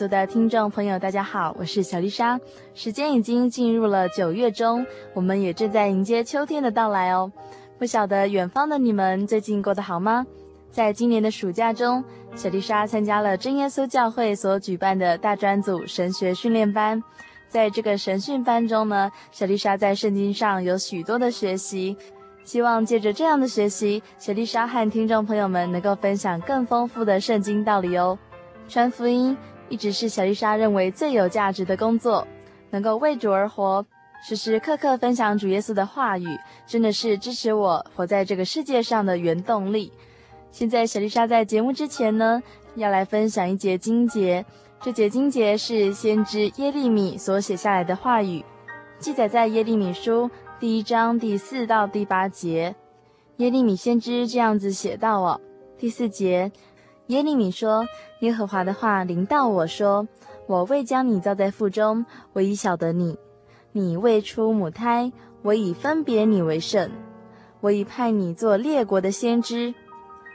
灵游牧民族的听众朋友，大家好，我是小丽莎。时间已经进入了九月中，我们也正在迎接秋天的到来哦。不晓得远方的你们最近过得好吗？在今年的暑假中，小丽莎参加了真耶稣教会所举办的大专组神学训练班。在这个神训班中呢，小丽莎在圣经上有许多的学习，希望借着这样的学习，小丽莎和听众朋友们能够分享更丰富的圣经道理哦。传福音一直是小丽莎认为最有价值的工作，能够为主而活，时时刻刻分享主耶稣的话语，真的是支持我活在这个世界上的原动力。现在小丽莎在节目之前呢，要来分享一节经节，这节经节是先知耶利米所写下来的话语，记载在耶利米书第一章第四到第八节。耶利米先知这样子写道哦，第四节。耶利米说：“耶和华的话临到我说，我未将你造在腹中，我已晓得你；你未出母胎，我已分别你为圣；我已派你做列国的先知。”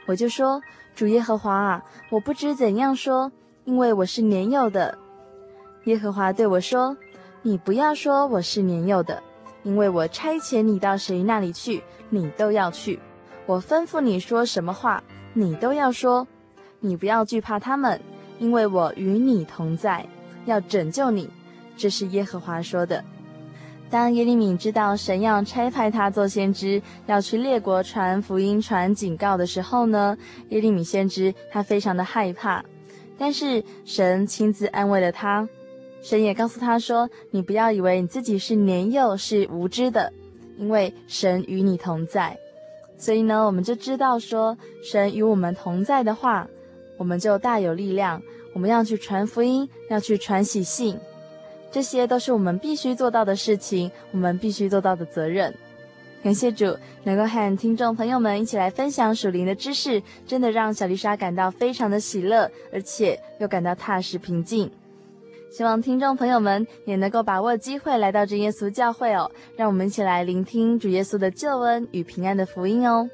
我就说：“主耶和华啊，我不知怎样说，因为我是年幼的。”耶和华对我说：“你不要说我是年幼的，因为我差遣你到谁那里去，你都要去；我吩咐你说什么话，你都要说。”你不要惧怕他们，因为我与你同在，要拯救你。这是耶和华说的。当耶利米知道神要差派他做先知，要去列国传福音、传警告的时候呢，耶利米先知他非常的害怕。但是神亲自安慰了他，神也告诉他说：“你不要以为你自己是年幼、是无知的，因为神与你同在。”所以呢，我们就知道说，神与我们同在的话。我们就大有力量，我们要去传福音，要去传喜信，这些都是我们必须做到的事情，我们必须做到的责任。感谢主，能够和听众朋友们一起来分享属灵的知识，真的让小丽莎感到非常的喜乐，而且又感到踏实平静。希望听众朋友们也能够把握机会来到真耶稣教会哦，让我们一起来聆听主耶稣的救恩与平安的福音哦。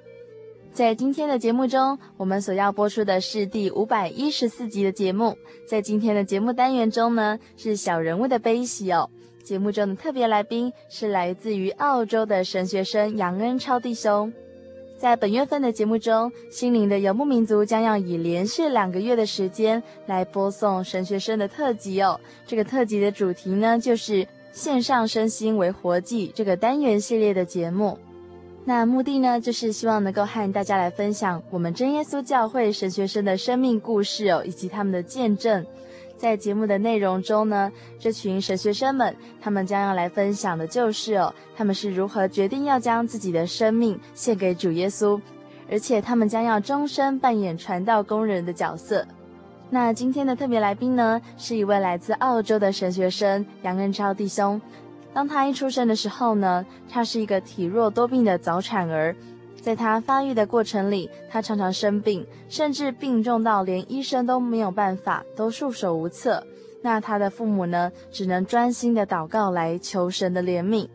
在今天的节目中，我们所要播出的是第五百一十四集的节目。在今天的节目单元中呢，是小人物的悲喜哦。节目中的特别来宾是来自于澳洲的神学生杨恩超弟兄。在本月份的节目中，心灵的游牧民族将要以连续两个月的时间来播送神学生的特辑哦。这个特辑的主题呢，就是献上身心为活祭这个单元系列的节目。那目的呢，就是希望能够和大家来分享我们真耶稣教会神学生的生命故事哦，以及他们的见证。在节目的内容中呢，这群神学生们，他们将要来分享的就是哦，他们是如何决定要将自己的生命献给主耶稣，而且他们将要终身扮演传道工人的角色。那今天的特别来宾呢，是一位来自澳洲的神学生杨恩超弟兄。当他一出生的时候呢，他是一个体弱多病的早产儿，在他发育的过程里，他常常生病，甚至病重到连医生都没有办法，都束手无策。那他的父母呢，只能专心的祷告来求神的怜悯。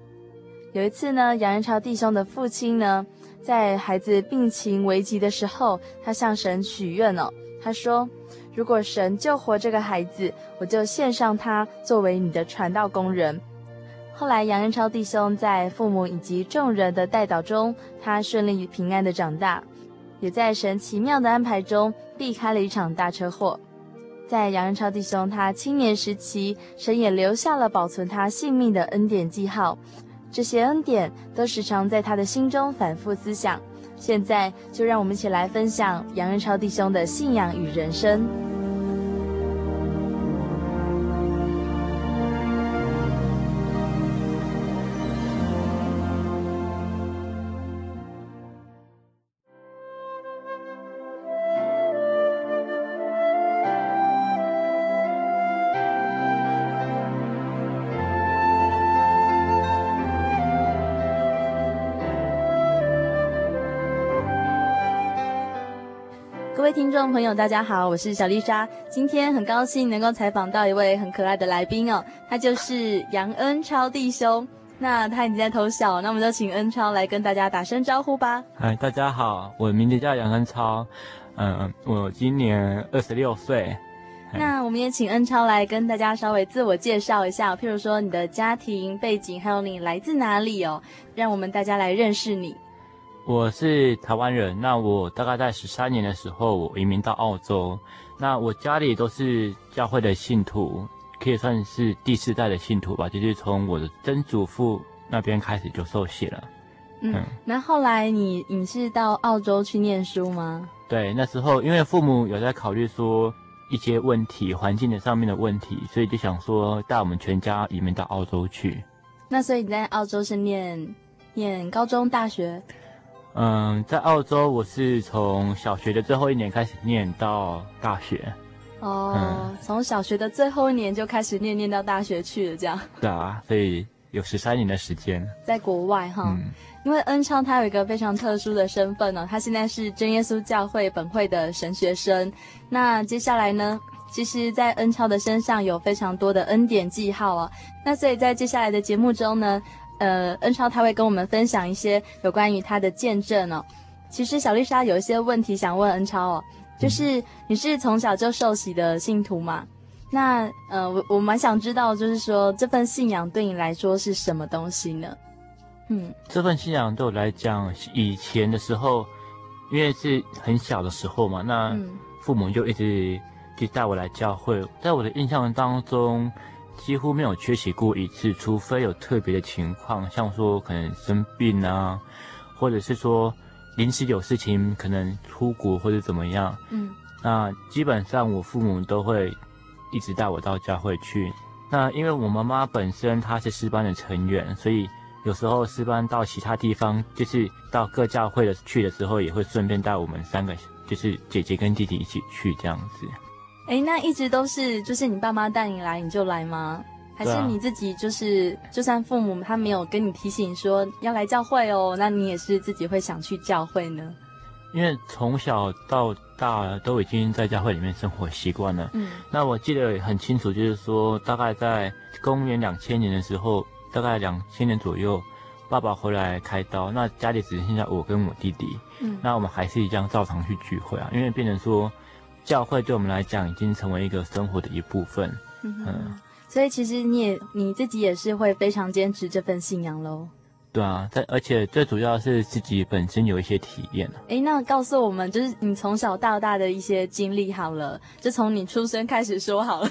有一次呢，杨仁超弟兄的父亲呢，在孩子病情危急的时候，他向神许愿哦，他说：“如果神救活这个孩子，我就献上他作为你的传道工人。”后来，杨仁超弟兄在父母以及众人的带导中，他顺利平安的长大，也在神奇妙的安排中避开了一场大车祸。在杨仁超弟兄他青年时期，神也留下了保存他性命的恩典记号。这些恩典都时常在他的心中反复思想。现在就让我们一起来分享杨仁超弟兄的信仰与人生。众朋友，大家好，我是小丽莎。今天很高兴能够采访到一位很可爱的来宾哦，他就是杨恩超弟兄。那他已经在偷笑，那我们就请恩超来跟大家打声招呼吧。嗨，大家好，我的名字叫杨恩超，嗯，我今年二十六岁。那我们也请恩超来跟大家稍微自我介绍一下，譬如说你的家庭背景，还有你来自哪里哦，让我们大家来认识你。我是台湾人，那我大概在十三年的时候，我移民到澳洲。那我家里都是教会的信徒，可以算是第四代的信徒吧，就是从我的曾祖父那边开始就受洗了。嗯，嗯，那后来你你是到澳洲去念书吗？对，那时候因为父母有在考虑说一些问题，环境的上面的问题，所以就想说带我们全家移民到澳洲去。那所以你在澳洲是念念高中、大学？嗯，在澳洲，我是从小学的最后一年开始念到大学。哦，嗯、从小学的最后一年就开始念，念到大学去了，这样。对啊，所以有十三年的时间。在国外哈，嗯、因为恩超他有一个非常特殊的身份呢、哦，他现在是真耶稣教会本会的神学生。那接下来呢，其实，在恩超的身上有非常多的恩典记号啊。那所以在接下来的节目中呢。呃，恩超他会跟我们分享一些有关于他的见证哦。其实小丽莎有一些问题想问恩超哦，就是你是从小就受洗的信徒嘛？那呃，我我蛮想知道，就是说这份信仰对你来说是什么东西呢？嗯，这份信仰对我来讲，以前的时候，因为是很小的时候嘛，那父母就一直就带我来教会，在我的印象当中。几乎没有缺席过一次，除非有特别的情况，像说可能生病啊，或者是说临时有事情，可能出国或者怎么样。嗯，那基本上我父母都会一直带我到教会去。那因为我妈妈本身她是师班的成员，所以有时候师班到其他地方，就是到各教会的去的时候，也会顺便带我们三个，就是姐姐跟弟弟一起去这样子。哎，那一直都是就是你爸妈带你来你就来吗？还是你自己就是、啊、就算父母他没有跟你提醒说要来教会哦，那你也是自己会想去教会呢？因为从小到大都已经在教会里面生活习惯了。嗯，那我记得很清楚，就是说大概在公元两千年的时候，大概两千年左右，爸爸回来开刀，那家里只剩下我跟我弟弟。嗯，那我们还是一样照常去聚会啊，因为变成说。教会对我们来讲已经成为一个生活的一部分，嗯，嗯，所以其实你也你自己也是会非常坚持这份信仰喽。对啊，但而且最主要是自己本身有一些体验。诶，那告诉我们，就是你从小到大的一些经历好了，就从你出生开始说好了。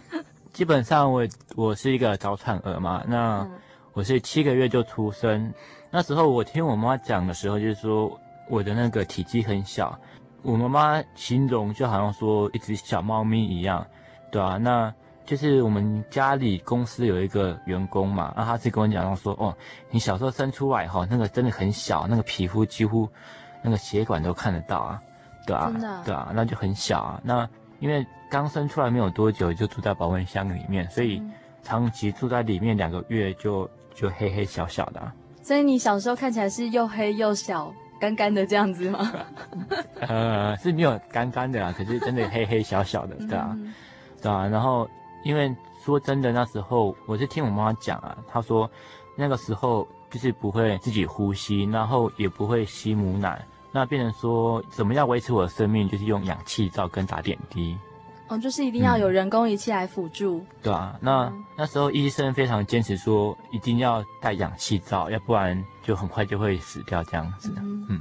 基本上我我是一个早产儿嘛，那我是七个月就出生，那时候我听我妈讲的时候，就是说我的那个体积很小。我妈妈形容就好像说一只小猫咪一样，对啊，那就是我们家里公司有一个员工嘛，那他是跟我讲说，哦，你小时候生出来哈，那个真的很小，那个皮肤几乎那个血管都看得到啊，对啊，对啊，那就很小啊。那因为刚生出来没有多久就住在保温箱里面，所以长期住在里面两个月就就黑黑小小的啊。所以你小时候看起来是又黑又小。干干的这样子吗？呃，是没有干干的啦，可是真的黑黑小小的，对啊，对啊。然后因为说真的，那时候我是听我妈妈讲啊，她说那个时候就是不会自己呼吸，然后也不会吸母奶，那变成说怎么样维持我的生命，就是用氧气罩跟打点滴。哦，就是一定要有人工仪器来辅助。嗯、对啊，那、嗯、那时候医生非常坚持说一定要戴氧气罩，要不然就很快就会死掉这样子。嗯。嗯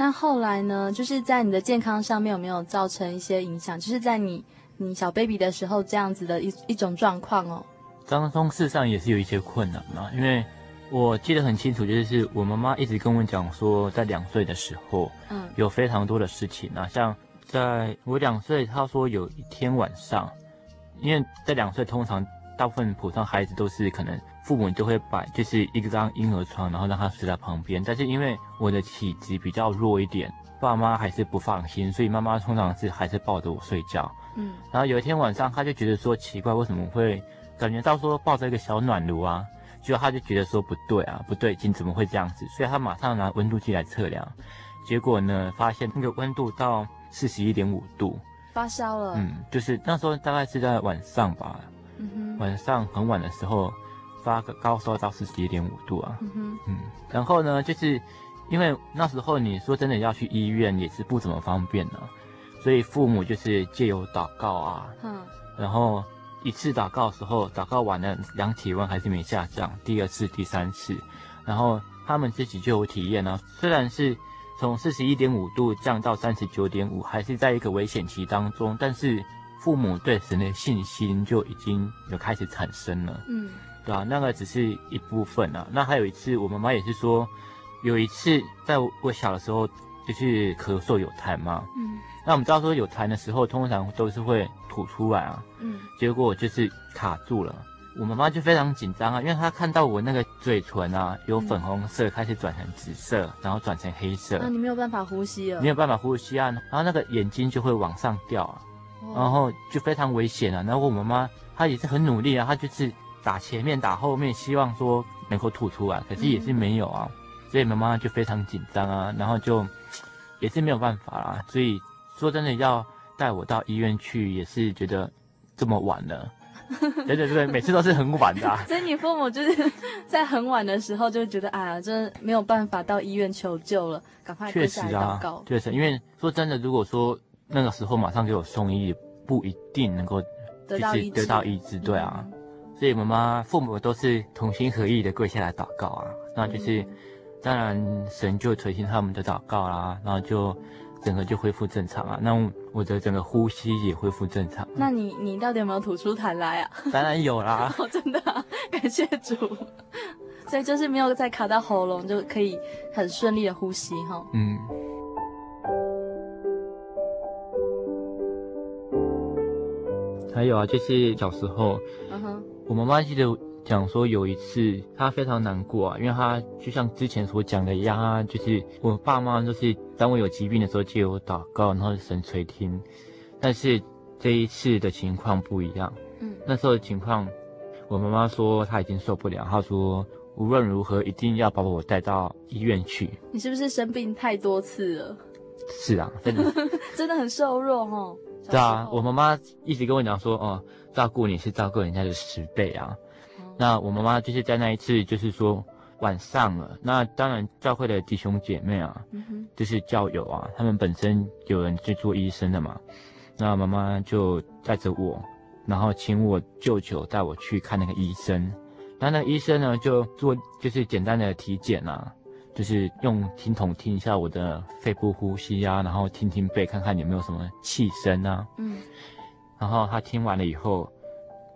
那后来呢？就是在你的健康上面有没有造成一些影响？就是在你你小 baby 的时候这样子的一一种状况哦。当中事实上也是有一些困难嘛，因为我记得很清楚，就是我妈妈一直跟我讲说，在两岁的时候，嗯，有非常多的事情啊，像在我两岁，他说有一天晚上，因为在两岁通常大部分普通孩子都是可能。父母就会摆就是一张婴儿床，然后让他睡在旁边。但是因为我的体质比较弱一点，爸妈还是不放心，所以妈妈通常是还是抱着我睡觉。嗯，然后有一天晚上，他就觉得说奇怪，为什么会感觉到说抱着一个小暖炉啊？结果他就觉得说不对啊，不对劲，怎么会这样子？所以他马上拿温度计来测量，结果呢，发现那个温度到四十一点五度，发烧了。嗯，就是那时候大概是在晚上吧，嗯，晚上很晚的时候。发个高烧到四十一点五度啊，嗯哼，嗯，然后呢，就是因为那时候你说真的要去医院也是不怎么方便呢，所以父母就是借由祷告啊，嗯，然后一次祷告的时候，祷告完了量体温还是没下降，第二次、第三次，然后他们自己就有体验呢，虽然是从四十一点五度降到三十九点五，还是在一个危险期当中，但是父母对神的信心就已经有开始产生了，嗯。对啊，那个只是一部分啊。那还有一次，我妈妈也是说，有一次在我小的时候，就是咳嗽有痰嘛。嗯。那我们知道说有痰的时候，通常都是会吐出来啊。嗯。结果就是卡住了，我妈妈就非常紧张啊，因为她看到我那个嘴唇啊，由粉红色开始转成紫色，然后转成黑色。那你没有办法呼吸了。没有办法呼吸啊，然后那个眼睛就会往上掉啊，然后就非常危险啊。然后我妈妈她也是很努力啊，她就是。打前面打后面，希望说能够吐出来，可是也是没有啊，嗯、所以妈妈就非常紧张啊，然后就也是没有办法啦。所以说真的要带我到医院去，也是觉得这么晚了，对对对，每次都是很晚的、啊。所以你父母就是在很晚的时候就觉得，哎呀，真的没有办法到医院求救了，赶快跪下来祷告。确实啊，确实，因为说真的，如果说那个时候马上给我送医，不一定能够得到医，得到医治，对啊。嗯所以妈妈、父母都是同心合意的跪下来祷告啊，那就是，当然神就垂听他们的祷告啦，然后就整个就恢复正常啊，那我的整个呼吸也恢复正常。那你你到底有没有吐出痰来啊？当然有啦，哦、真的、啊，感谢主。所以就是没有再卡到喉咙，就可以很顺利的呼吸哈。嗯。还有啊，就是小时候。我妈妈记得讲说，有一次她非常难过啊，因为她就像之前所讲的一样啊，就是我爸妈就是当我有疾病的时候借我祷告，然后神垂听。但是这一次的情况不一样。嗯，那时候的情况，我妈妈说她已经受不了，她说无论如何一定要把我带到医院去。你是不是生病太多次了？是啊，真的，真的很瘦弱哦。对啊，我妈妈一直跟我讲说，哦。照顾你是照顾人家的十倍啊！那我妈妈就是在那一次，就是说晚上了。那当然，教会的弟兄姐妹啊，就是教友啊，他们本身有人去做医生的嘛。那妈妈就带着我，然后请我舅舅带我去看那个医生。那那个医生呢，就做就是简单的体检啊，就是用听筒听一下我的肺部呼吸啊，然后听听背，看看有没有什么气声啊。嗯。然后他听完了以后，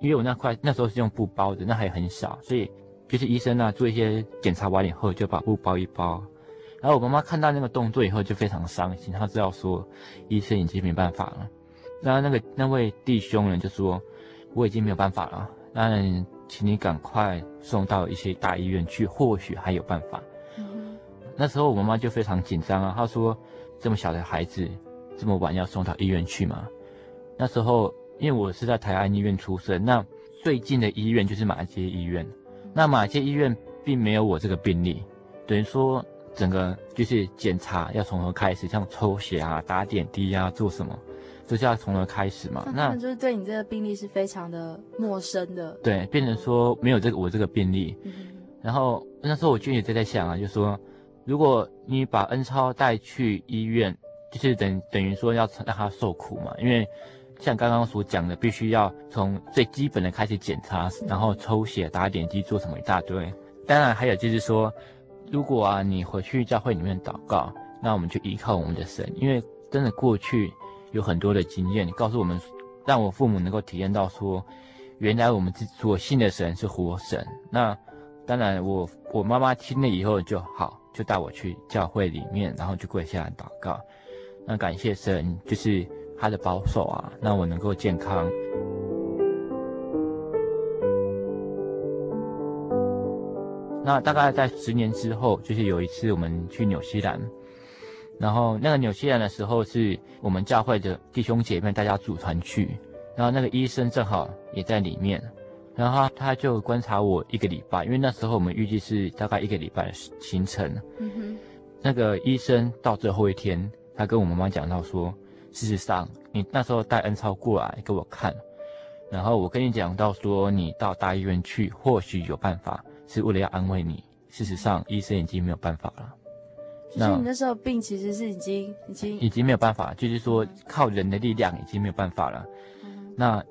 因为我那块那时候是用布包的，那还很小，所以就是医生呢、啊、做一些检查完以后就把布包一包。然后我妈妈看到那个动作以后就非常伤心，她知道说医生已经没办法了。然后那个那位弟兄呢就说我已经没有办法了，那请你赶快送到一些大医院去，或许还有办法。嗯、那时候我妈妈就非常紧张啊，她说这么小的孩子这么晚要送到医院去吗？那时候，因为我是在台安医院出生，那最近的医院就是马偕医院。那马偕医院并没有我这个病例，等于说整个就是检查要从头开始，像抽血啊、打点滴啊、做什么，都是要从头开始嘛。那就是对你这个病例是非常的陌生的。对，变成说没有这个我这个病例。嗯、然后那时候我就也在在想啊，就是说，如果你把恩超带去医院，就是等等于说要让他受苦嘛，因为像刚刚所讲的，必须要从最基本的开始检查，然后抽血、打点滴、做什么一大堆。当然还有就是说，如果啊你回去教会里面祷告，那我们就依靠我们的神，因为真的过去有很多的经验，告诉我们，让我父母能够体验到说，原来我们所信的神是活神。那当然我我妈妈听了以后就好，就带我去教会里面，然后就跪下来祷告。那感谢神，就是他的保守啊，让我能够健康。那大概在十年之后，就是有一次我们去纽西兰，然后那个纽西兰的时候是我们教会的弟兄姐妹大家组团去，然后那个医生正好也在里面，然后他就观察我一个礼拜，因为那时候我们预计是大概一个礼拜的行程。嗯哼。那个医生到最后一天，他跟我妈妈讲到说，事实上你那时候带恩超过来给我看，然后我跟你讲到说，你到大医院去或许有办法。是为了要安慰你，事实上医生已经没有办法了。就是你那时候病其实是已经已经已经没有办法，就是说靠人的力量已经没有办法了。嗯、那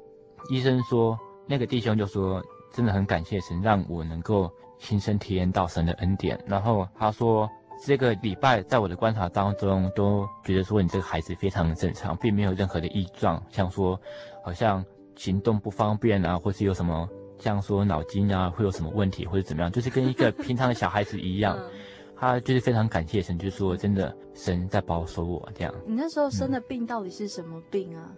医生说，那个弟兄就说，真的很感谢神，让我能够亲身体验到神的恩典。然后他说，这个礼拜在我的观察当中，都觉得说你这个孩子非常的正常，并没有任何的异状，像说好像行动不方便啊，或是有什么。像说脑筋啊会有什么问题或者怎么样，就是跟一个 平常的小孩子一样，他就是非常感谢神，就是说真的神在保守我这样。你那时候生的病到底是什么病啊？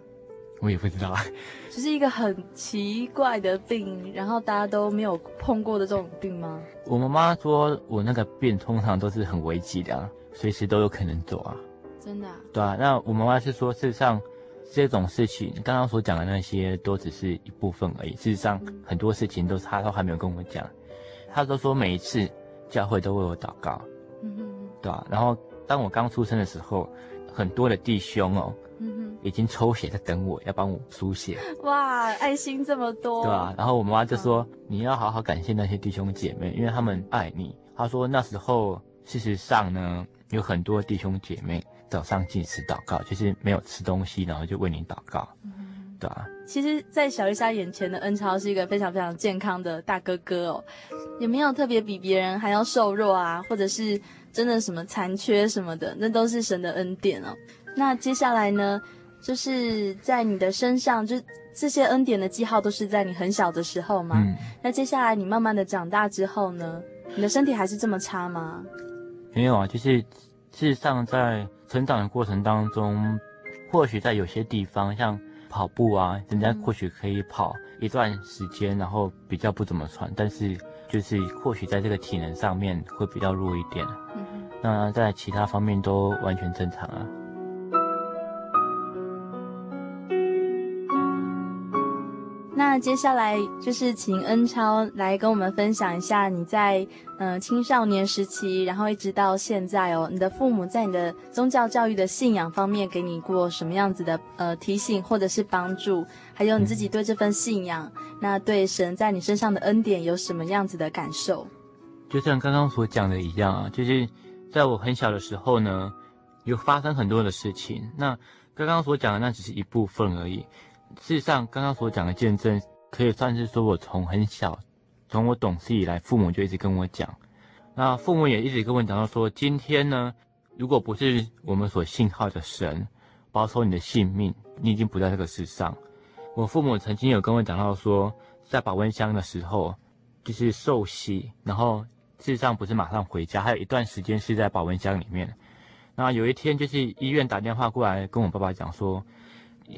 我也不知道，就是一个很奇怪的病，然后大家都没有碰过的这种病吗？我妈妈说我那个病通常都是很危急的，随时都有可能走啊。真的啊？对啊，那我妈妈是说事实上。这种事情，你刚刚所讲的那些都只是一部分而已。事实上，很多事情都是她都还没有跟我讲。她都说每一次教会都为我祷告，嗯哼，对啊？然后当我刚出生的时候，很多的弟兄哦，已经抽血在等我，要帮我输血。哇，爱心这么多，对吧？然后我妈妈就说：“你要好好感谢那些弟兄姐妹，因为他们爱你。”她说那时候，事实上呢，有很多弟兄姐妹。早上进食祷告，就是没有吃东西，然后就为你祷告，嗯、对啊。其实，在小丽莎眼前的恩超是一个非常非常健康的大哥哥哦，也没有特别比别人还要瘦弱啊，或者是真的什么残缺什么的，那都是神的恩典哦。那接下来呢，就是在你的身上，就这些恩典的记号都是在你很小的时候吗？嗯。那接下来你慢慢的长大之后呢，你的身体还是这么差吗？没有啊，就是事实上在。成长的过程当中，或许在有些地方，像跑步啊，人家或许可以跑一段时间，然后比较不怎么喘，但是就是或许在这个体能上面会比较弱一点。嗯。那在其他方面都完全正常啊。那接下来就是请恩超来跟我们分享一下你在嗯、呃、青少年时期，然后一直到现在哦，你的父母在你的宗教教育的信仰方面给你过什么样子的呃提醒或者是帮助，还有你自己对这份信仰，嗯、那对神在你身上的恩典有什么样子的感受？就像刚刚所讲的一样啊，就是在我很小的时候呢，有发生很多的事情。那刚刚所讲的那只是一部分而已。事实上，刚刚所讲的见证，可以算是说我从很小，从我懂事以来，父母就一直跟我讲。那父母也一直跟我讲到说，今天呢，如果不是我们所信靠的神保守你的性命，你已经不在这个世上。我父母曾经有跟我讲到说，在保温箱的时候，就是受洗，然后事实上不是马上回家，还有一段时间是在保温箱里面。那有一天，就是医院打电话过来跟我爸爸讲说。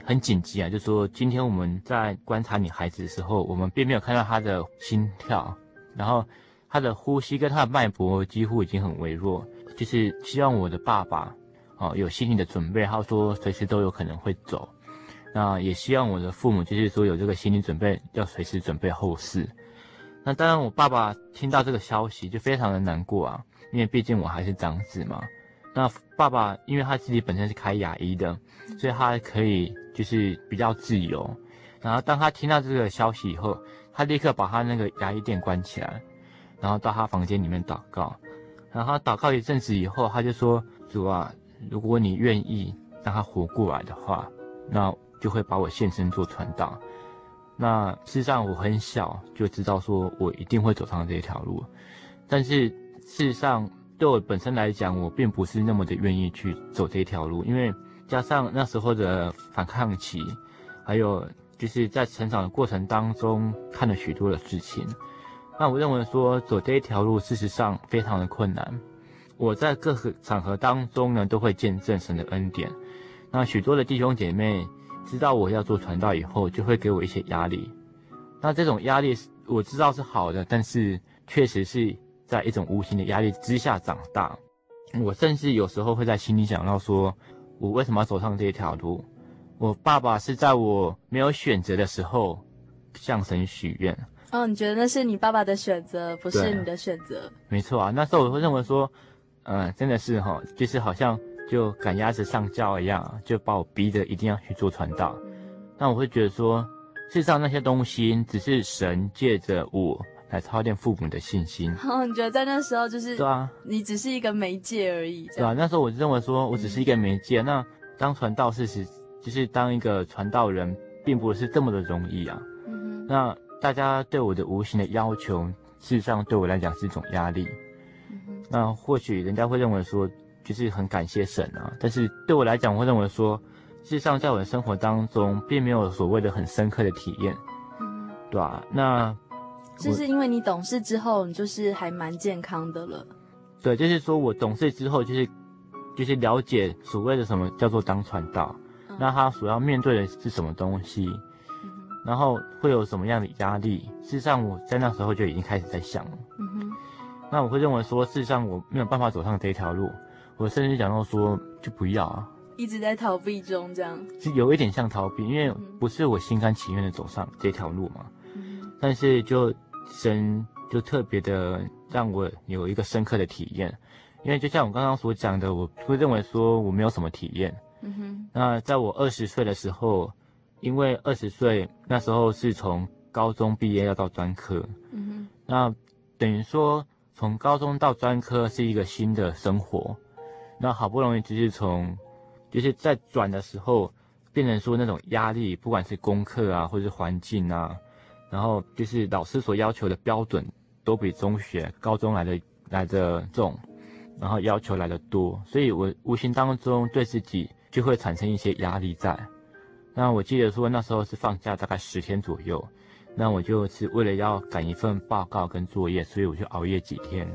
很紧急啊，就说今天我们在观察你孩子的时候，我们并没有看到他的心跳，然后他的呼吸跟他的脉搏几乎已经很微弱，就是希望我的爸爸哦有心理的准备，他说随时都有可能会走，那也希望我的父母就是说有这个心理准备，要随时准备后事。那当然，我爸爸听到这个消息就非常的难过啊，因为毕竟我还是长子嘛。那爸爸因为他自己本身是开牙医的，所以他可以就是比较自由。然后当他听到这个消息以后，他立刻把他那个牙医店关起来，然后到他房间里面祷告。然后祷告一阵子以后，他就说：“主啊，如果你愿意让他活过来的话，那就会把我献身做传道。”那事实上我很小就知道说我一定会走上这条路，但是事实上对我本身来讲，我并不是那么的愿意去走这条路，因为加上那时候的反抗期，还有就是在成长的过程当中看了许多的事情，那我认为说走这一条路事实上非常的困难。我在各个场合当中呢都会见证神的恩典，那许多的弟兄姐妹。知道我要做传道以后，就会给我一些压力。那这种压力我知道是好的，但是确实是在一种无形的压力之下长大。我甚至有时候会在心里想到说，我为什么要走上这条路？我爸爸是在我没有选择的时候向神许愿。哦，你觉得那是你爸爸的选择，不是你的选择？没错啊，那时候我会认为说，嗯、呃，真的是哈，就是好像。就赶鸭子上轿一样，就把我逼着一定要去做传道。那我会觉得说，事实上那些东西只是神借着我来操练父母的信心。哦，你觉得在那时候就是对啊，你只是一个媒介而已。对啊，那时候我就认为说我只是一个媒介。嗯、那当传道事实就是当一个传道人，并不是这么的容易啊。嗯哼。那大家对我的无形的要求，事实上对我来讲是一种压力。嗯哼。那或许人家会认为说。就是很感谢神啊，但是对我来讲，我会认为说，事实上在我的生活当中，并没有所谓的很深刻的体验，嗯，对吧？那就是因为你懂事之后，你就是还蛮健康的了。对，就是说我懂事之后，就是就是了解所谓的什么叫做当传道，嗯，那他所要面对的是什么东西，嗯，然后会有什么样的压力？事实上，我在那时候就已经开始在想了。嗯哼，那我会认为说，事实上我没有办法走上这条路。我甚至讲到说，就不要啊，一直在逃避中，这样是有一点像逃避，因为不是我心甘情愿的走上这条路嘛。嗯，但是就神就特别的让我有一个深刻的体验，因为就像我刚刚所讲的，我会认为说我没有什么体验。嗯哼。那在我二十岁的时候，因为二十岁那时候是从高中毕业要到专科。嗯哼。那等于说从高中到专科是一个新的生活。那好不容易就是从，就是在转的时候，变成说那种压力，不管是功课啊，或者是环境啊，然后就是老师所要求的标准，都比中学、高中来的来的重，然后要求来的多，所以我无形当中对自己就会产生一些压力在。那我记得说那时候是放假大概十天左右，那我就是为了要赶一份报告跟作业，所以我就熬夜几天，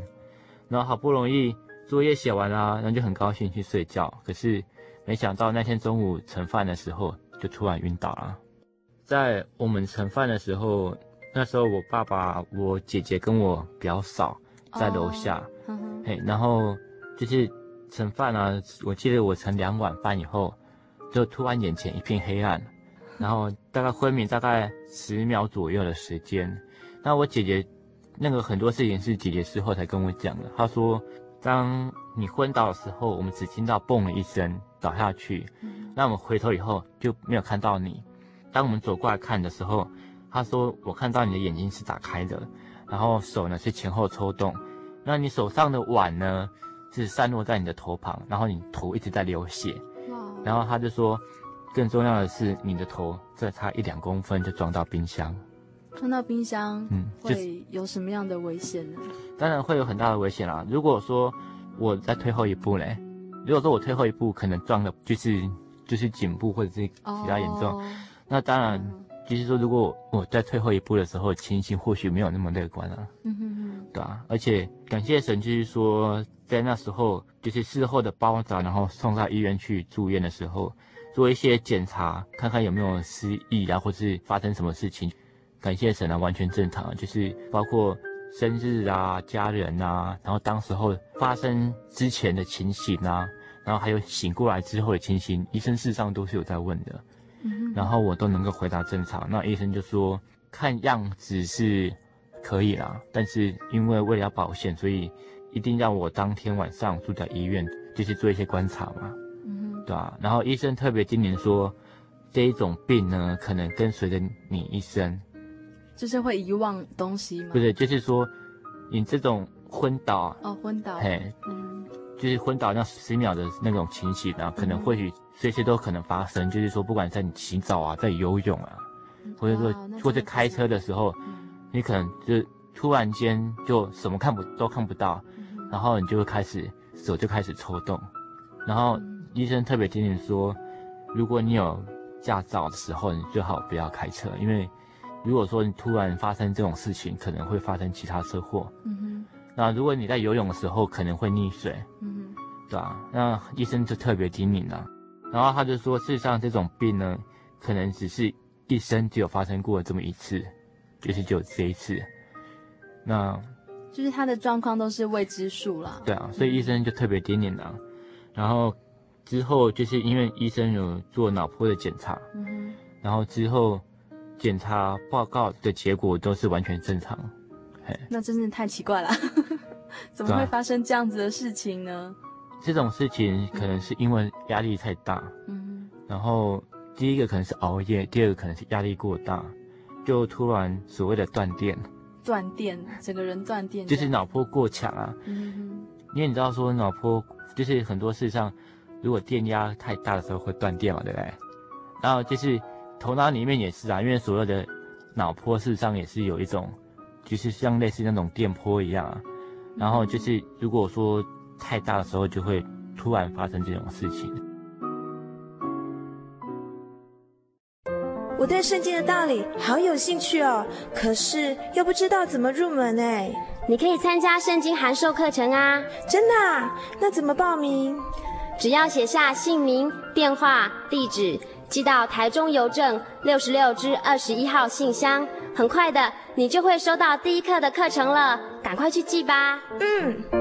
然后好不容易。作业写完了，然后就很高兴去睡觉。可是没想到那天中午盛饭的时候，就突然晕倒了。在我们盛饭的时候，那时候我爸爸、我姐姐跟我表嫂在楼下，嘿、oh, uh-huh.，然后就是盛饭啊。我记得我盛两碗饭以后，就突然眼前一片黑暗，然后大概昏迷大概十秒左右的时间。那我姐姐那个很多事情是姐姐事后才跟我讲的，她说。当你昏倒的时候，我们只听到“嘣”的一声倒下去。那我们回头以后就没有看到你。当我们走过来看的时候，他说：“我看到你的眼睛是打开的，然后手呢是前后抽动。那你手上的碗呢是散落在你的头旁，然后你头一直在流血。然后他就说，更重要的是你的头再差一两公分就撞到冰箱。撞到冰箱，嗯，会有什么样的危险呢？当然会有很大的危险啦。如果说我再退后一步嘞，如果说我退后一步，可能撞的就是就是颈部或者是其他严重，哦，那当然就是说，如果我在退后一步的时候，情形或许没有那么乐观了。嗯哼哼，对啊。而且感谢神，就是说在那时候，就是事后的包扎，然后送到医院去住院的时候，做一些检查，看看有没有失忆啊，或是发生什么事情。感谢神啊，完全正常，就是包括生日啊、家人啊，然后当时候发生之前的情形啊，然后还有醒过来之后的情形，医生事实上都是有在问的，嗯，然后我都能够回答正常。那医生就说，看样子是可以啦，但是因为为了要保险，所以一定要我当天晚上住在医院，就是做一些观察嘛，嗯哼，对吧？然后医生特别叮咛说，这一种病呢，可能跟随着你一生，就是会遗忘东西吗？不是，就是说你这种昏倒哦，昏倒，嘿，嗯，就是昏倒那十秒的那种情形啊，可能或许随时都可能发生，嗯、就是说不管在你洗澡啊，在游泳啊，或者说或者开车的时候，嗯、你可能就突然间就什么看不都看不到，嗯、然后你就会开始。手就开始抽动，然后医生特别提醒说，如果你有驾照的时候，你最好不要开车，因为如果说你突然发生这种事情，可能会发生其他车祸。嗯哼。那如果你在游泳的时候可能会溺水。嗯哼。对吧？那医生就特别提醒了，然后他就说，事实上这种病呢，可能只是一生只有发生过这么一次，就是只有这一次。那。就是他的状况都是未知数了。对啊，所以医生就特别叮咛了。然后之后就是因为医生有做脑波的检查，嗯，然后之后检查报告的结果都是完全正常。嘿，那真是太奇怪了，怎么会发生这样子的事情呢？这种事情可能是因为压力太大，嗯，然后第一个可能是熬夜，第二个可能是压力过大，就突然所谓的断电。断电，整个人断电，就是脑波过强啊。嗯，因为你知道说脑波就是很多事实上，如果电压太大的时候会断电嘛，对不对？然后就是头脑里面也是啊，因为所有的脑波事实上也是有一种，就是像类似那种电波一样啊。然后就是如果说太大的时候，就会突然发生这种事情。我对圣经的道理好有兴趣哦，可是又不知道怎么入门哎。你可以参加圣经函授课程啊！真的啊？那怎么报名？只要写下姓名、电话、地址，寄到台中邮政六十六至二十一号信箱，很快的，你就会收到第一课的课程了。赶快去寄吧。嗯。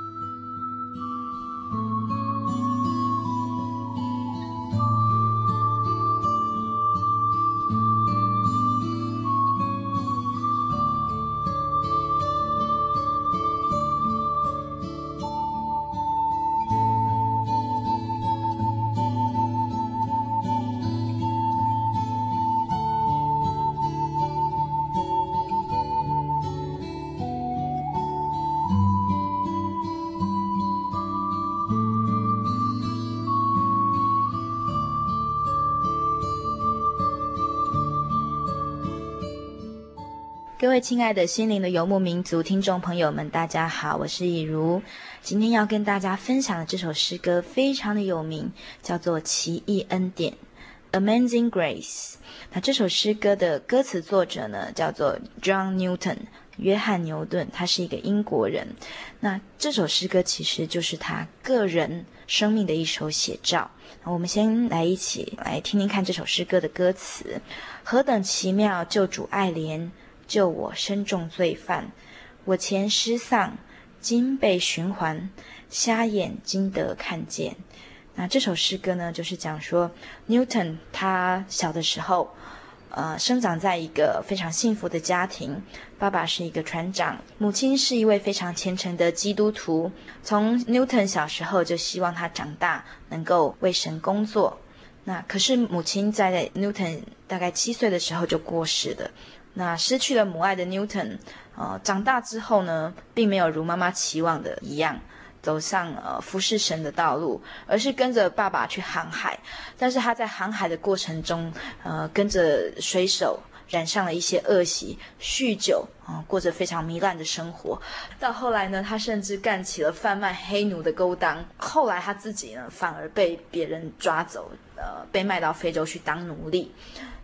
亲爱的心灵的游牧民族听众朋友们，大家好，我是以如。今天要跟大家分享的这首诗歌非常的有名，叫做《奇异恩典》（Amazing Grace）。那这首诗歌的歌词作者呢，叫做 John Newton。约翰牛顿，他是一个英国人。那这首诗歌其实就是他个人生命的一首写照。我们先来一起来听听看这首诗歌的歌词：何等奇妙，救主爱怜，救我身中罪犯。我前失丧，今被寻还，瞎眼今得看见。那这首诗歌呢，就是讲说 Newton 他小的时候。呃，生长在一个非常幸福的家庭，爸爸是一个船长，母亲是一位非常虔诚的基督徒。从 Newton 小时候就希望他长大能够为神工作。那可是母亲在 Newton 大概七岁的时候就过世了。那失去了母爱的 Newton，呃，长大之后呢，并没有如妈妈期望的一样。走上呃服侍神的道路，而是跟着爸爸去航海。但是他在航海的过程中，呃，跟着水手染上了一些恶习，酗酒啊、呃，过着非常糜烂的生活。到后来呢，他甚至干起了贩卖黑奴的勾当。后来他自己呢，反而被别人抓走，呃，被卖到非洲去当奴隶。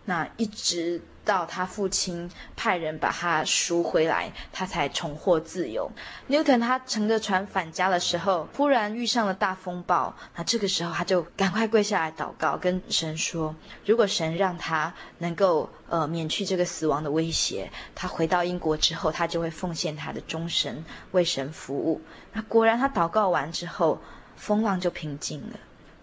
那一直。到他父亲派人把他赎回来，他才重获自由。Newton 他乘着船返家的时候，忽然遇上了大风暴。那这个时候，他就赶快跪下来祷告，跟神说：如果神让他能够呃免去这个死亡的威胁，他回到英国之后，他就会奉献他的终身为神服务。那果然，他祷告完之后，风浪就平静了。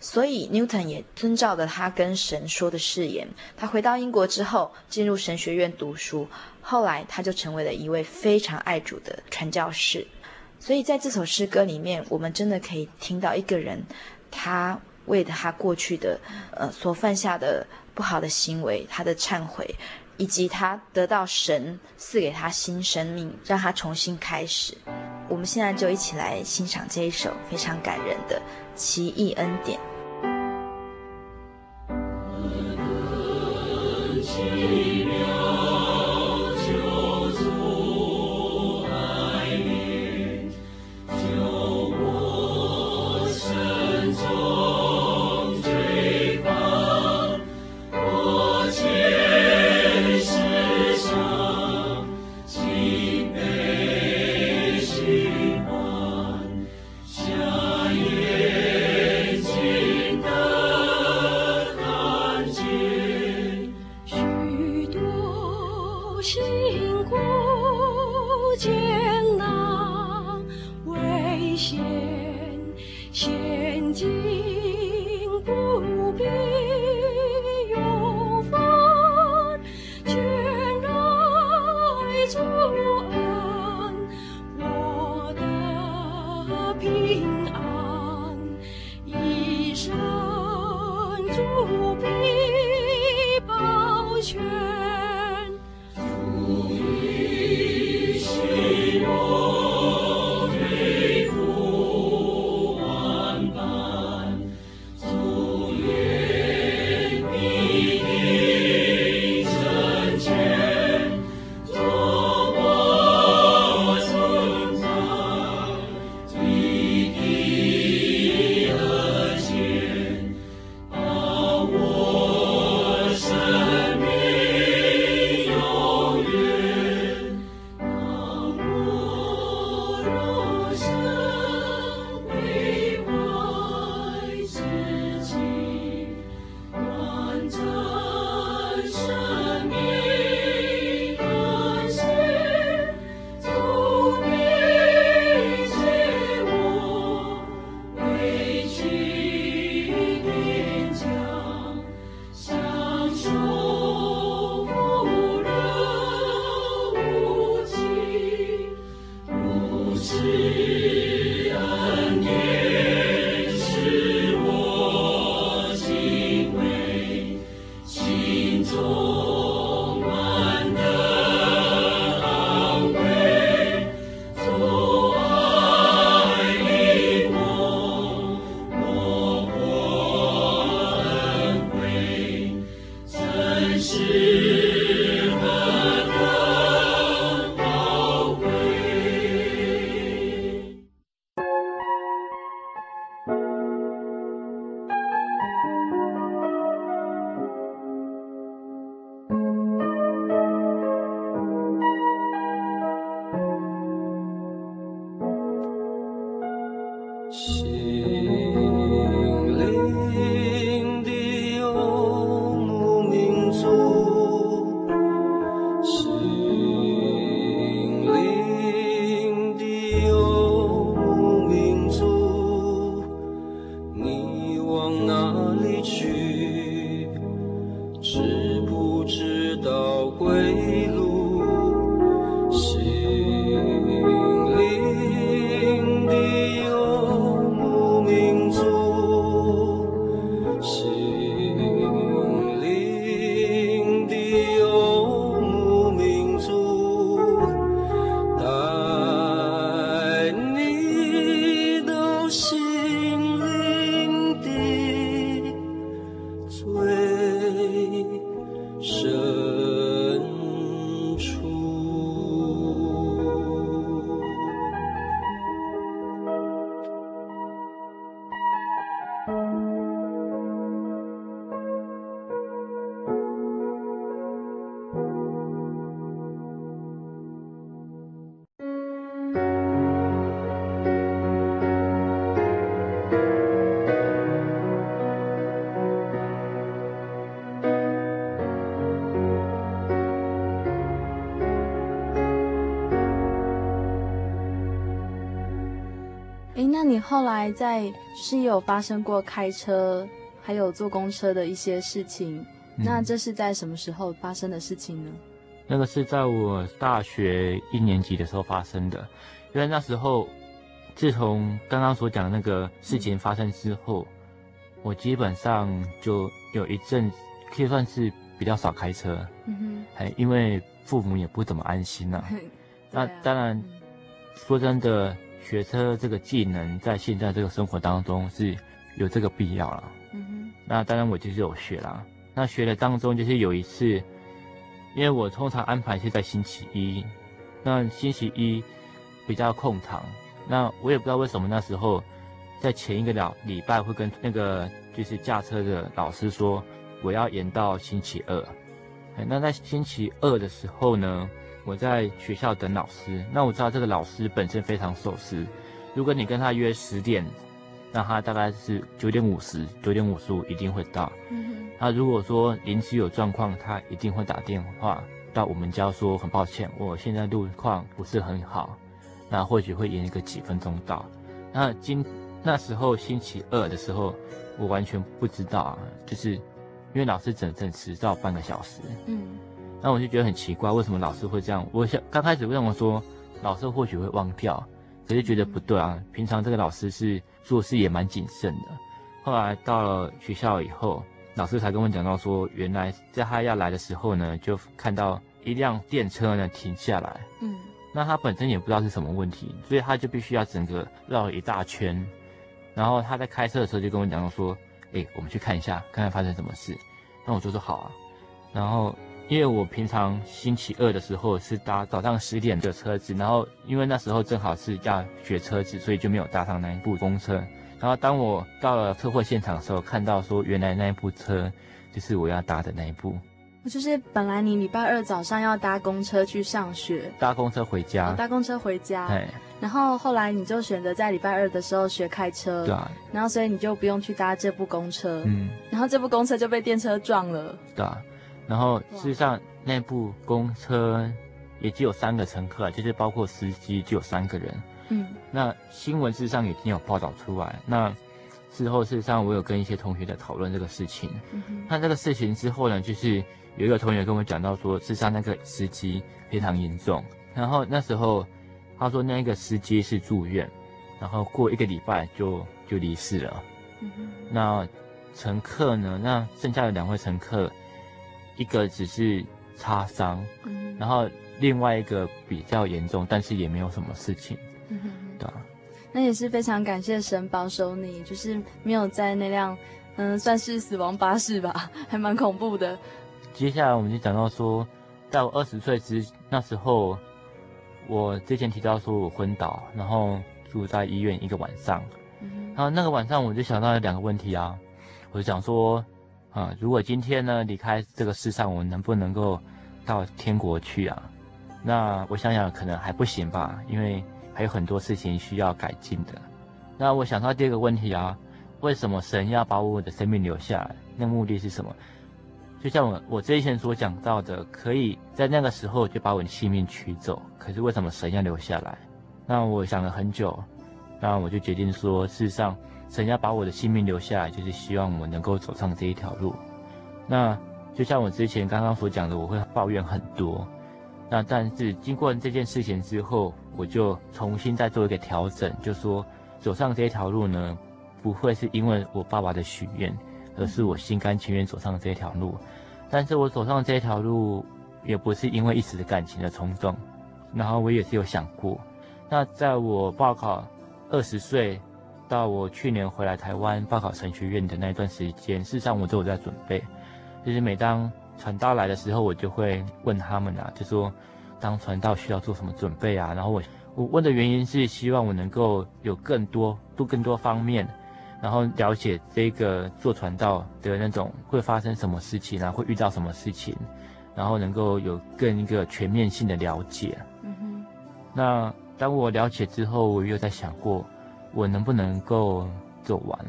所以，Newton 也遵照着他跟神说的誓言，他回到英国之后，进入神学院读书。后来，他就成为了一位非常爱主的传教士。所以，在这首诗歌里面，我们真的可以听到一个人，他为了他过去的呃所犯下的不好的行为，他的忏悔，以及他得到神赐给他新生命，让他重新开始。我们现在就一起来欣赏这一首非常感人的奇异恩典。心。后来在是有发生过开车，还有坐公车的一些事情。嗯、那这是在什么时候发生的事情呢？那个是在我大学一年级的时候发生的。因为那时候，自从刚刚所讲的那个事情发生之后，嗯、我基本上就有一阵可以算是比较少开车。嗯哼，还因为父母也不怎么安心呐、啊。那、啊、当然，说真的。学车这个技能在现在这个生活当中是有这个必要了。嗯哼。那当然我就是有学啦。那学的当中就是有一次，因为我通常安排是在星期一，那星期一比较空堂。那我也不知道为什么那时候在前一个了礼拜会跟那个就是驾车的老师说我要延到星期二。那在星期二的时候呢，我在学校等老师，那我知道这个老师本身非常守时。如果你跟他约十点，那他大概是九点五十、九点五十五一定会到。嗯哼。那如果说临时有状况，他一定会打电话到我们家说很抱歉，我现在路况不是很好，那或许会延一个几分钟到。那今那时候星期二的时候，我完全不知道啊，就是因为老师整整迟到半个小时。嗯。那我就觉得很奇怪，为什么老师会这样？我想刚开始问我说，老师或许会忘掉，可是觉得不对啊。平常这个老师是做事也蛮谨慎的。后来到了学校以后，老师才跟我讲到说，原来在他要来的时候呢，就看到一辆电车呢停下来。嗯。那他本身也不知道是什么问题，所以他就必须要整个绕一大圈。然后他在开车的时候就跟我讲到说，哎，我们去看一下，看看发生什么事。那我就说好啊。然后。因为我平常星期二的时候是搭早上十点的车子，然后因为那时候正好是要学车子，所以就没有搭上那一部公车。然后当我到了车祸现场的时候，看到说原来那一部车就是我要搭的那一部。就是本来你礼拜二早上要搭公车去上学，搭公车回家，哦、搭公车回家。对。然后后来你就选择在礼拜二的时候学开车，对啊。然后所以你就不用去搭这部公车，嗯。然后这部公车就被电车撞了，对啊。然后事实上，那部公车也只有三个乘客，就是包括司机，只有三个人。嗯，那新闻事实上已经有报道出来。那之后事实上，我有跟一些同学在讨论这个事情。嗯。那这个事情之后呢，就是有一个同学跟我讲到说，事实上那个司机非常严重。然后那时候他说，那个司机是住院，然后过一个礼拜就就离世了。嗯哼。那乘客呢？那剩下的两位乘客。一个只是擦伤，嗯，然后另外一个比较严重，但是也没有什么事情，对啊，那也是非常感谢神保守你，就是没有在那辆，嗯，算是死亡巴士吧，还蛮恐怖的。接下来我们就讲到说，在我二十岁之那时候，我之前提到说我昏倒，然后住在医院一个晚上，嗯，然后那个晚上我就想到了两个问题啊，我就想说。啊，如果今天呢离开这个世上，我能不能够到天国去啊？那我想想，可能还不行吧，因为还有很多事情需要改进的。那我想到第二个问题啊，为什么神要把我的生命留下来？那目的是什么？就像我我之前所讲到的，可以在那个时候就把我的性命取走，可是为什么神要留下来？那我想了很久，那我就决定说，事实上神要把我的性命留下来，就是希望我能够走上这一条路。那就像我之前刚刚所讲的，我会抱怨很多。那但是经过这件事情之后，我就重新再做一个调整，就说走上这一条路呢，不会是因为我爸爸的许愿，而是我心甘情愿走上这条路。但是我走上这条路，也不是因为一时的感情的冲动。然后我也是有想过，那在我报考二十岁到我去年回来台湾报考神学院的那段时间，事实上我都有在准备。就是每当传道来的时候，我就会问他们啊，就说当传道需要做什么准备啊？然后我我问的原因是希望我能够有更多多更多方面，然后了解这个做传道的那种会发生什么事情啊，会遇到什么事情，然后能够有更一个全面性的了解。嗯哼。那当我了解之后，我又在想过，我能不能够走完？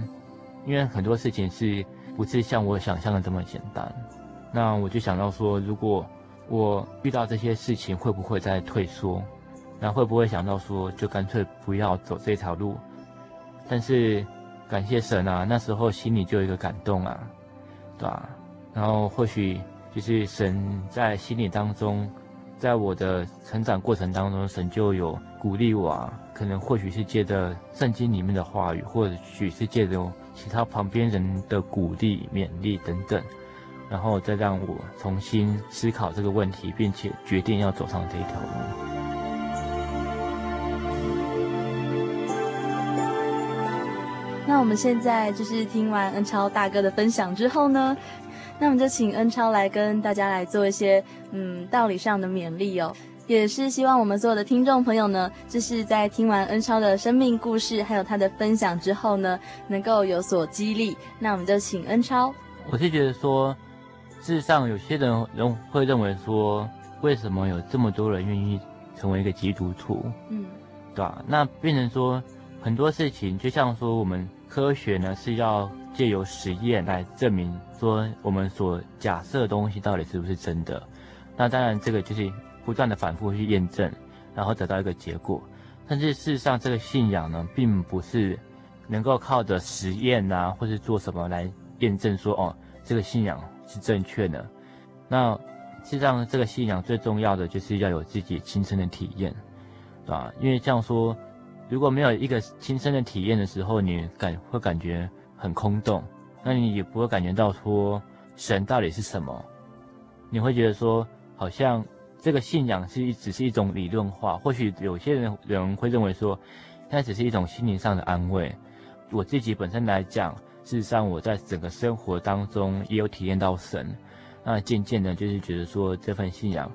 因为很多事情是不是像我想象的这么简单？那我就想到说，如果我遇到这些事情，会不会再退缩？那会不会想到说，就干脆不要走这条路？但是感谢神啊，那时候心里就有一个感动啊，对吧？然后或许就是神在心里当中，在我的成长过程当中，神就有鼓励我啊，可能或许是借着圣经里面的话语，或许是借着其他旁边人的鼓励、勉励等等。然后再让我重新思考这个问题，并且决定要走上这一条路。那我们现在就是听完恩超大哥的分享之后呢，那我们就请恩超来跟大家来做一些嗯道理上的勉励哦，也是希望我们所有的听众朋友呢，就是在听完恩超的生命故事还有他的分享之后呢，能够有所激励。那我们就请恩超。我是觉得说。事实上，有些人人会认为说，为什么有这么多人愿意成为一个基督徒？嗯，对吧？那变成说很多事情，就像说我们科学呢是要借由实验来证明说我们所假设的东西到底是不是真的。那当然，这个就是不断的反复去验证，然后得到一个结果。但是事实上，这个信仰呢，并不是能够靠着实验啊，或是做什么来验证说哦，这个信仰。是正确的。那事实上，这个信仰最重要的就是要有自己亲身的体验，对吧？因为这样说，如果没有一个亲身的体验的时候，你感会感觉很空洞，那你也不会感觉到说神到底是什么。你会觉得说，好像这个信仰是只是一种理论化。或许有些人人会认为说，它只是一种心灵上的安慰。我自己本身来讲。事实上，我在整个生活当中也有体验到神。那渐渐的，就是觉得说这份信仰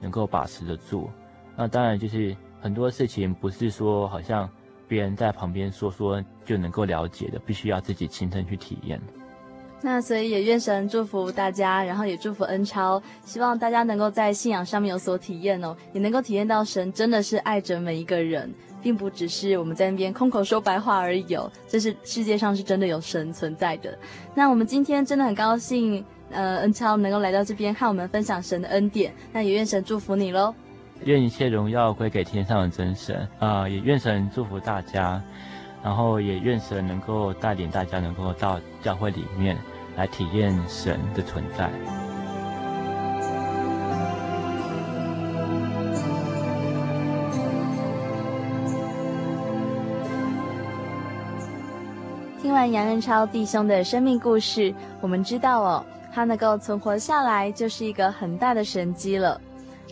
能够把持得住。那当然，就是很多事情不是说好像别人在旁边说说就能够了解的，必须要自己亲身去体验。那所以也愿神祝福大家，然后也祝福恩超，希望大家能够在信仰上面有所体验哦，也能够体验到神真的是爱着每一个人。并不只是我们在那边空口说白话而已哦，这是世界上是真的有神存在的。那我们今天真的很高兴，呃，恩超能够来到这边和我们分享神的恩典。那也愿神祝福你喽。愿一切荣耀归给天上的真神啊，也愿神祝福大家，然后也愿神能够带领大家能够到教会里面来体验神的存在。听完杨恩超弟兄的生命故事，我们知道哦，他能够存活下来就是一个很大的神迹了。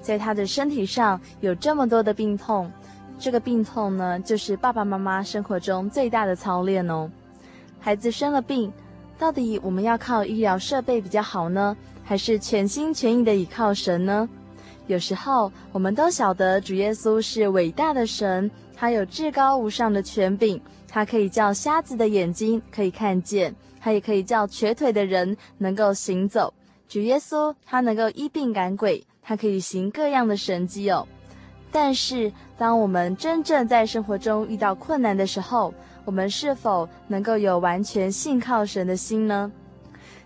在他的身体上有这么多的病痛，这个病痛呢，就是爸爸妈妈生活中最大的操练哦。孩子生了病，到底我们要靠医疗设备比较好呢，还是全心全意的倚靠神呢？有时候我们都晓得主耶稣是伟大的神，他有至高无上的权柄。他可以叫瞎子的眼睛可以看见，他也可以叫瘸腿的人能够行走。主耶稣他能够医病赶鬼，他可以行各样的神迹哦。但是当我们真正在生活中遇到困难的时候，我们是否能够有完全信靠神的心呢？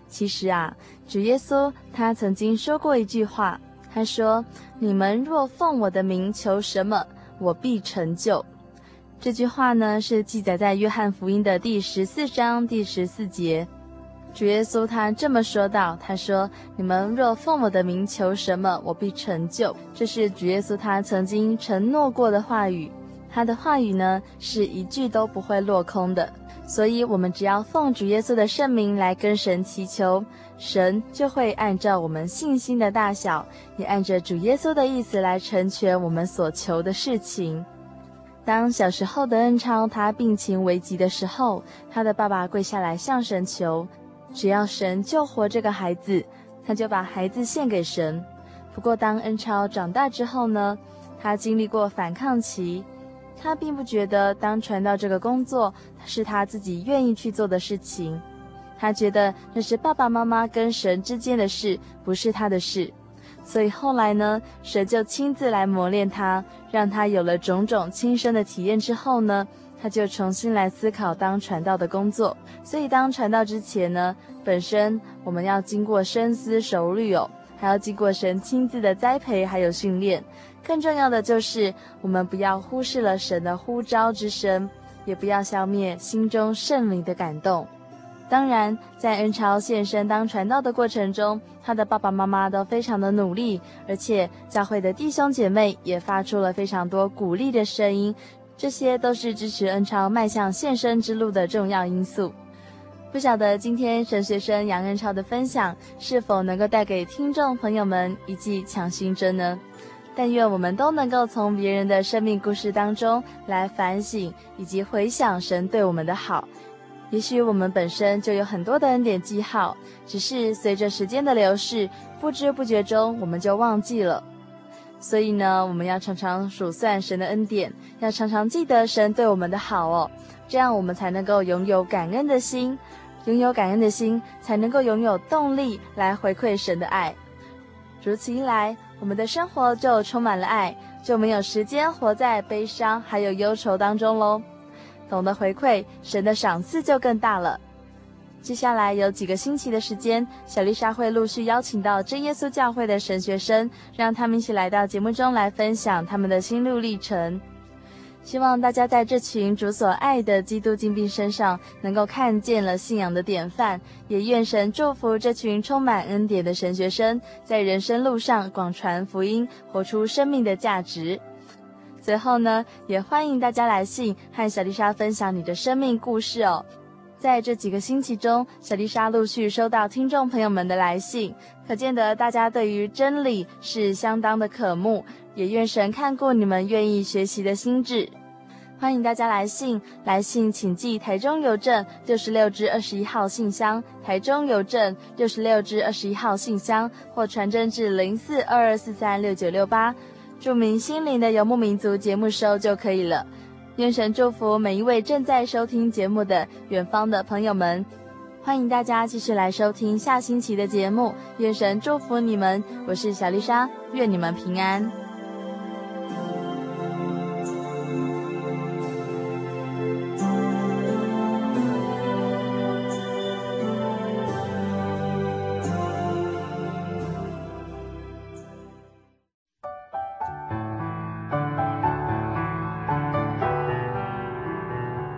其实啊，主耶稣他曾经说过一句话，他说：“你们若奉我的名求什么，我必成就。”这句话呢，是记载在约翰福音的第十四章第十四节。主耶稣他这么说道：“他说，你们若奉我的名求什么，我必成就。”这是主耶稣他曾经承诺过的话语。他的话语呢，是一句都不会落空的。所以，我们只要奉主耶稣的圣名来跟神祈求，神就会按照我们信心的大小，也按着主耶稣的意思来成全我们所求的事情。当小时候的恩超他病情危急的时候，他的爸爸跪下来向神求，只要神救活这个孩子，他就把孩子献给神。不过，当恩超长大之后呢，他经历过反抗期。他并不觉得当传道这个工作是他自己愿意去做的事情，他觉得那是爸爸妈妈跟神之间的事，不是他的事。所以后来呢，神就亲自来磨练他，让他有了种种亲身的体验之后呢，他就重新来思考当传道的工作。所以当传道之前呢，本身我们要经过深思熟虑哦，还要经过神亲自的栽培还有训练。更重要的就是，我们不要忽视了神的呼召之声，也不要消灭心中圣灵的感动。当然，在恩超献身当传道的过程中，他的爸爸妈妈都非常的努力，而且教会的弟兄姐妹也发出了非常多鼓励的声音，这些都是支持恩超迈向献身之路的重要因素。不晓得今天神学生杨恩超的分享是否能够带给听众朋友们一剂强心针呢？但愿我们都能够从别人的生命故事当中来反省，以及回想神对我们的好。也许我们本身就有很多的恩典记号，只是随着时间的流逝，不知不觉中我们就忘记了。所以呢，我们要常常数算神的恩典，要常常记得神对我们的好哦，这样我们才能够拥有感恩的心，拥有感恩的心，才能够拥有动力来回馈神的爱。如此一来，我们的生活就充满了爱，就没有时间活在悲伤还有忧愁当中喽。懂得回馈，神的赏赐就更大了。接下来有几个星期的时间，小丽莎会陆续邀请到真耶稣教会的神学生，让他们一起来到节目中来分享他们的心路历程。希望大家在这群主所爱的基督精兵身上，能够看见了信仰的典范，也愿神祝福这群充满恩典的神学生，在人生路上广传福音，活出生命的价值。最后呢，也欢迎大家来信和小丽莎分享你的生命故事哦。在这几个星期中，小丽莎陆续收到听众朋友们的来信，可见得大家对于真理是相当的渴慕。也愿神看顾你们愿意学习的心智，欢迎大家来信，来信请寄台中邮政六十六至二十一号信箱，台中邮政六十六至二十一号信箱，或传真至零四二二四三六九六八，注明心灵的游牧民族节目收就可以了。愿神祝福每一位正在收听节目的远方的朋友们，欢迎大家继续来收听下星期的节目。愿神祝福你们，我是小丽莎，愿你们平安。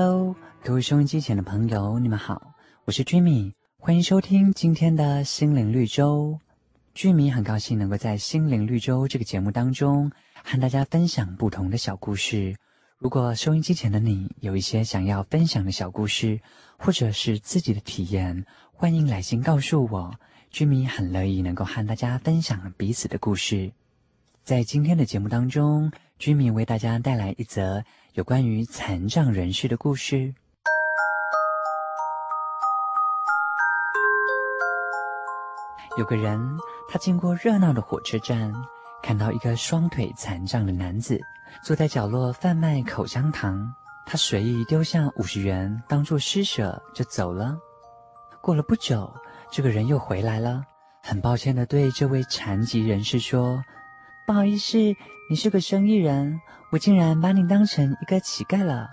Hello，各位收音机前的朋友，你们好，我是 Jimmy，欢迎收听今天的心灵绿洲。Jimmy 很高兴能够在心灵绿洲这个节目当中和大家分享不同的小故事。如果收音机前的你有一些想要分享的小故事，或者是自己的体验，欢迎来信告诉我，Jimmy 很乐意能够和大家分享彼此的故事。在今天的节目当中，Jimmy 为大家带来一则有关于残障人士的故事。有个人，他经过热闹的火车站，看到一个双腿残障的男子坐在角落贩卖口香糖。他随意丢下五十元当做施舍，就走了。过了不久，这个人又回来了，很抱歉的对这位残疾人士说：“不好意思，你是个生意人，我竟然把你当成一个乞丐了。”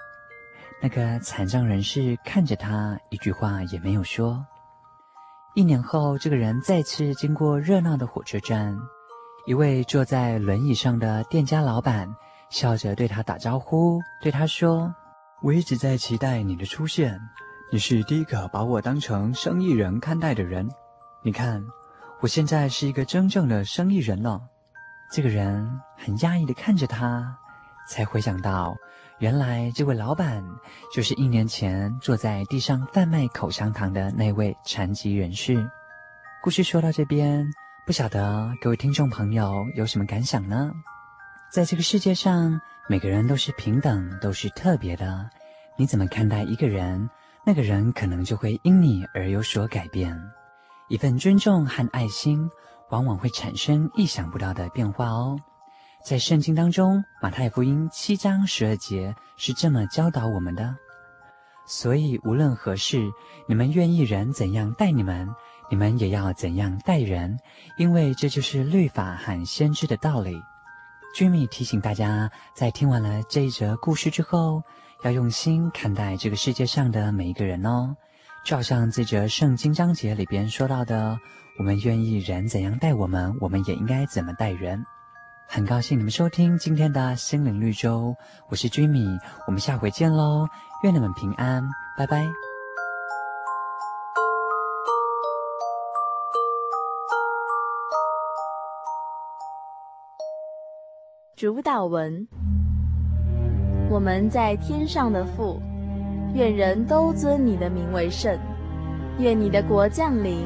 那个残障人士看着他，一句话也没有说。一年后，这个人再次经过热闹的火车站，一位坐在轮椅上的店家老板笑着对他打招呼，对他说：“我一直在期待你的出现。”你是第一个把我当成生意人看待的人，你看，我现在是一个真正的生意人了。这个人很讶异地看着他，才回想到，原来这位老板就是一年前坐在地上贩卖口香糖的那位残疾人士。故事说到这边，不晓得各位听众朋友有什么感想呢？在这个世界上，每个人都是平等，都是特别的。你怎么看待一个人？那个人可能就会因你而有所改变，一份尊重和爱心，往往会产生意想不到的变化哦。在圣经当中，马太福音七章十二节是这么教导我们的：所以无论何事，你们愿意人怎样待你们，你们也要怎样待人，因为这就是律法和先知的道理。居米提醒大家，在听完了这一则故事之后，要用心看待这个世界上的每一个人哦，就好像这则圣经章节里边说到的，我们愿意人怎样待我们，我们也应该怎么待人。很高兴你们收听今天的心灵绿洲，我是 Jimmy，我们下回见喽，愿你们平安，拜拜。主导文。我们在天上的父，愿人都尊你的名为圣。愿你的国降临，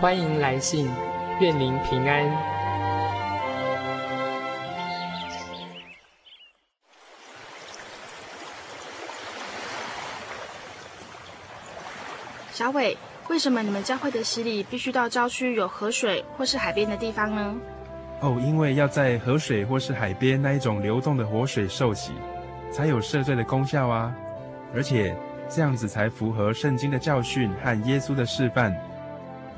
欢迎来信，愿您平安。小伟，为什么你们教会的洗礼必须到郊区有河水或是海边的地方呢？哦，因为要在河水或是海边那一种流动的活水受洗，才有赦罪的功效啊！而且这样子才符合圣经的教训和耶稣的示范。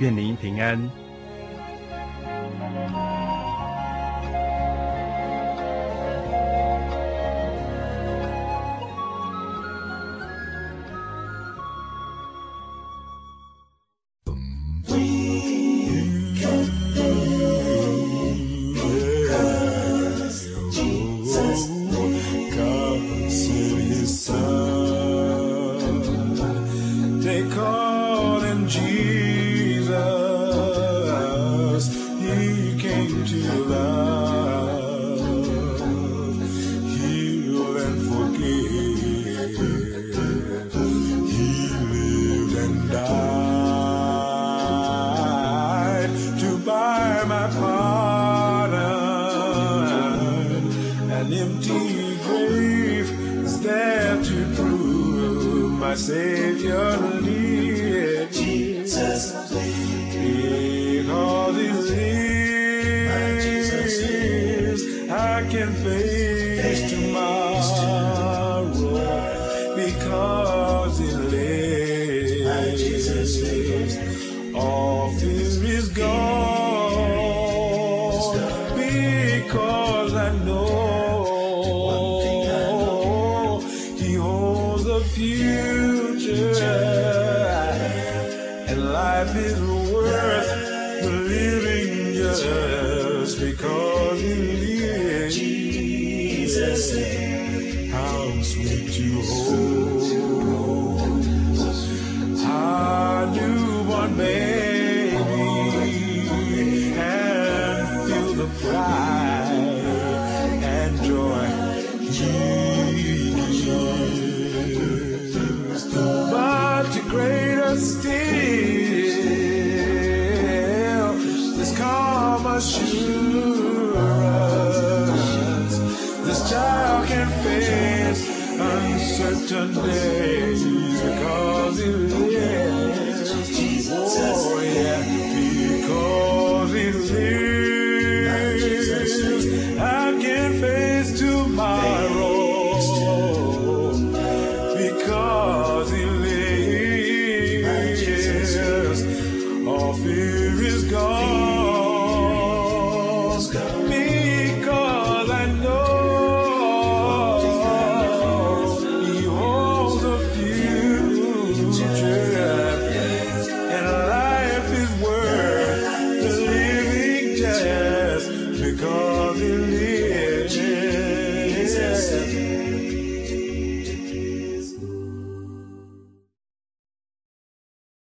愿您平安。Jesus lives, all fear is gone. Because I know. Today.